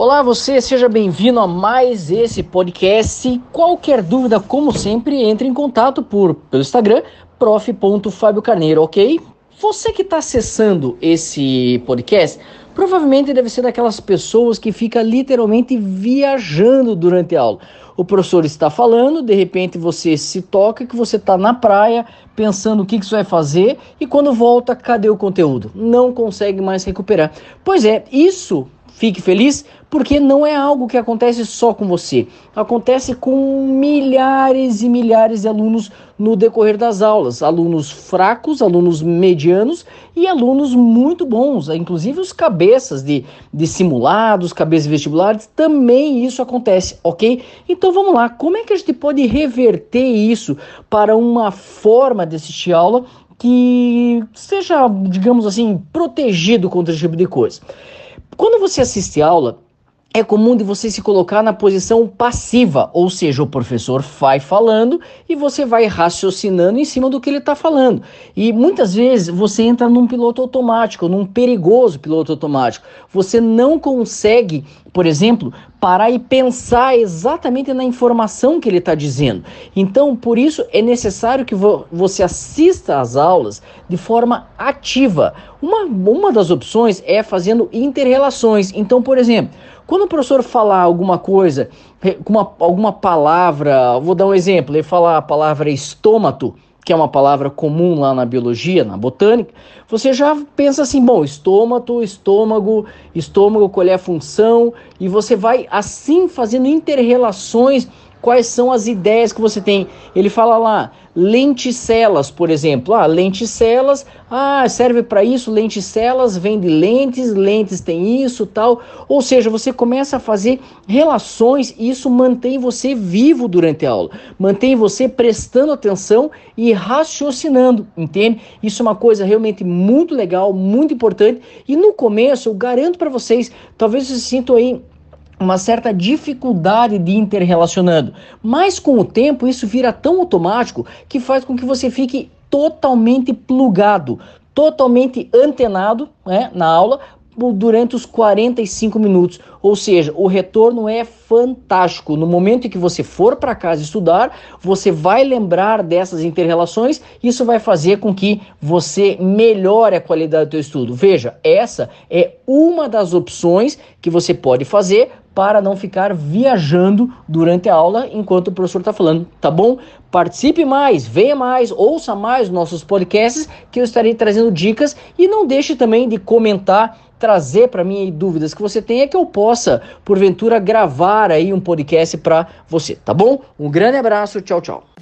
Olá, você, seja bem-vindo a mais esse podcast. Qualquer dúvida, como sempre, entre em contato por pelo Instagram, prof.fabiocarneiro, ok? Você que está acessando esse podcast, provavelmente deve ser daquelas pessoas que fica literalmente viajando durante a aula. O professor está falando, de repente você se toca que você está na praia pensando o que, que você vai fazer e quando volta, cadê o conteúdo? Não consegue mais recuperar. Pois é, isso Fique feliz porque não é algo que acontece só com você. Acontece com milhares e milhares de alunos no decorrer das aulas. Alunos fracos, alunos medianos e alunos muito bons. Inclusive os cabeças de, de simulados, cabeças vestibulares, também isso acontece, ok? Então vamos lá, como é que a gente pode reverter isso para uma forma de assistir aula que seja, digamos assim, protegido contra esse tipo de coisa? Quando você assiste aula, é comum de você se colocar na posição passiva, ou seja, o professor vai falando e você vai raciocinando em cima do que ele está falando. E muitas vezes você entra num piloto automático, num perigoso piloto automático. Você não consegue, por exemplo, parar e pensar exatamente na informação que ele está dizendo. Então, por isso é necessário que vo você assista às aulas de forma ativa. Uma, uma das opções é fazendo interrelações. Então, por exemplo, quando o professor falar alguma coisa, uma, alguma palavra, vou dar um exemplo, ele falar a palavra estômago, que é uma palavra comum lá na biologia, na botânica, você já pensa assim, bom, estômago, estômago, estômago, qual é a função, e você vai assim fazendo interrelações quais são as ideias que você tem. Ele fala lá, lenticelas, por exemplo. Ah, lenticelas, ah, serve para isso, lenticelas vem de lentes, lentes tem isso, tal. Ou seja, você começa a fazer relações e isso mantém você vivo durante a aula. Mantém você prestando atenção e raciocinando, entende? Isso é uma coisa realmente muito legal, muito importante. E no começo, eu garanto para vocês, talvez vocês sintam aí uma certa dificuldade de interrelacionando. Mas com o tempo isso vira tão automático que faz com que você fique totalmente plugado, totalmente antenado né, na aula durante os 45 minutos. Ou seja, o retorno é fantástico. No momento em que você for para casa estudar, você vai lembrar dessas interrelações. Isso vai fazer com que você melhore a qualidade do seu estudo. Veja, essa é uma das opções que você pode fazer para não ficar viajando durante a aula enquanto o professor está falando, tá bom? Participe mais, venha mais, ouça mais nossos podcasts que eu estarei trazendo dicas e não deixe também de comentar trazer para mim dúvidas que você tenha que eu possa, porventura, gravar aí um podcast para você, tá bom? Um grande abraço, tchau, tchau.